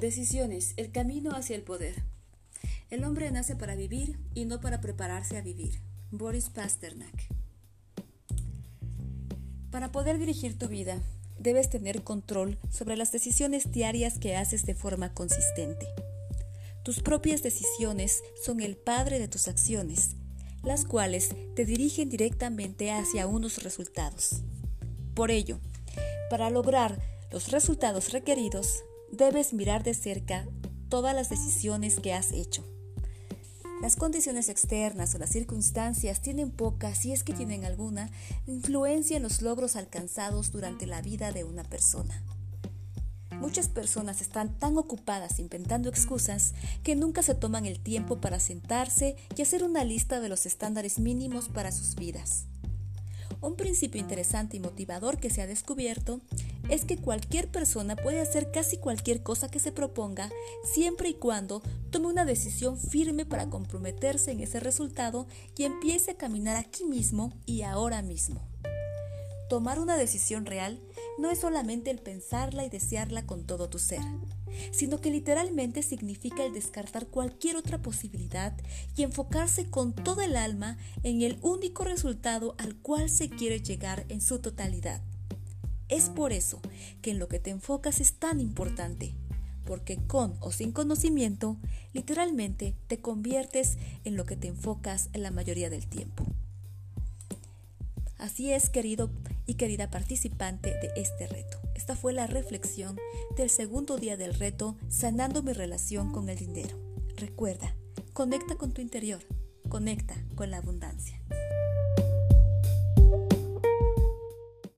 Decisiones, el camino hacia el poder. El hombre nace para vivir y no para prepararse a vivir. Boris Pasternak. Para poder dirigir tu vida, debes tener control sobre las decisiones diarias que haces de forma consistente. Tus propias decisiones son el padre de tus acciones, las cuales te dirigen directamente hacia unos resultados. Por ello, para lograr los resultados requeridos, debes mirar de cerca todas las decisiones que has hecho. Las condiciones externas o las circunstancias tienen poca, si es que tienen alguna, influencia en los logros alcanzados durante la vida de una persona. Muchas personas están tan ocupadas inventando excusas que nunca se toman el tiempo para sentarse y hacer una lista de los estándares mínimos para sus vidas. Un principio interesante y motivador que se ha descubierto es que cualquier persona puede hacer casi cualquier cosa que se proponga siempre y cuando tome una decisión firme para comprometerse en ese resultado y empiece a caminar aquí mismo y ahora mismo. Tomar una decisión real no es solamente el pensarla y desearla con todo tu ser, sino que literalmente significa el descartar cualquier otra posibilidad y enfocarse con todo el alma en el único resultado al cual se quiere llegar en su totalidad. Es por eso que en lo que te enfocas es tan importante, porque con o sin conocimiento, literalmente te conviertes en lo que te enfocas en la mayoría del tiempo. Así es, querido y querida participante de este reto. Esta fue la reflexión del segundo día del reto Sanando mi relación con el dinero. Recuerda, conecta con tu interior, conecta con la abundancia.